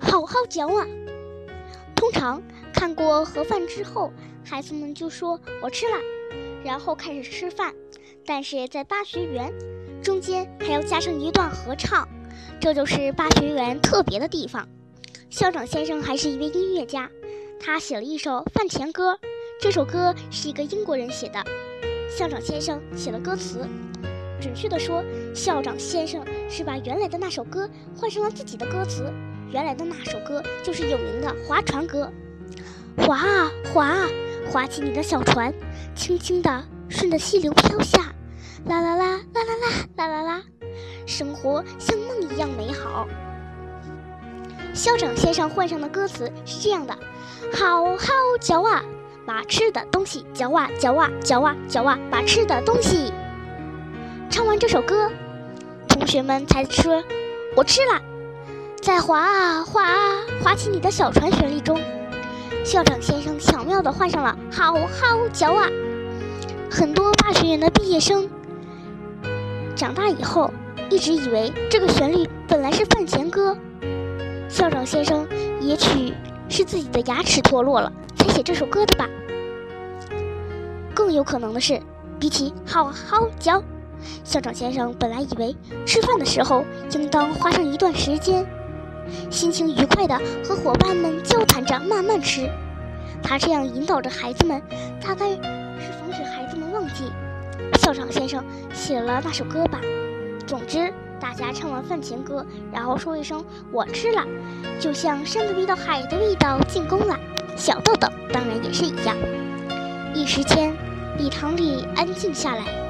好好嚼啊！通常看过盒饭之后，孩子们就说我吃了，然后开始吃饭。但是在巴学园中间还要加上一段合唱，这就是巴学园特别的地方。校长先生还是一位音乐家，他写了一首饭前歌。这首歌是一个英国人写的，校长先生写了歌词。准确的说，校长先生是把原来的那首歌换成了自己的歌词。原来的那首歌就是有名的划船歌，划啊划啊，划起你的小船，轻轻地顺着溪流飘下，啦啦啦啦啦啦啦啦啦，生活像梦一样美好。校长先生换上的歌词是这样的：好好嚼啊，把吃的东西嚼啊嚼啊嚼啊嚼啊，把吃的东西。唱完这首歌，同学们才说：“我吃了。”在划啊划啊划起你的小船旋律中，校长先生巧妙地换上了“好好嚼啊”。很多大学园的毕业生长大以后，一直以为这个旋律本来是饭前歌。校长先生也许是自己的牙齿脱落了，才写这首歌的吧。更有可能的是，比起“好好嚼”。校长先生本来以为吃饭的时候应当花上一段时间，心情愉快地和伙伴们交谈着慢慢吃。他这样引导着孩子们，大概是防止孩子们忘记校长先生写了那首歌吧。总之，大家唱完饭前歌，然后说一声“我吃了”，就像山的味道、海的味道进宫了。小豆豆当然也是一样。一时间，礼堂里安静下来。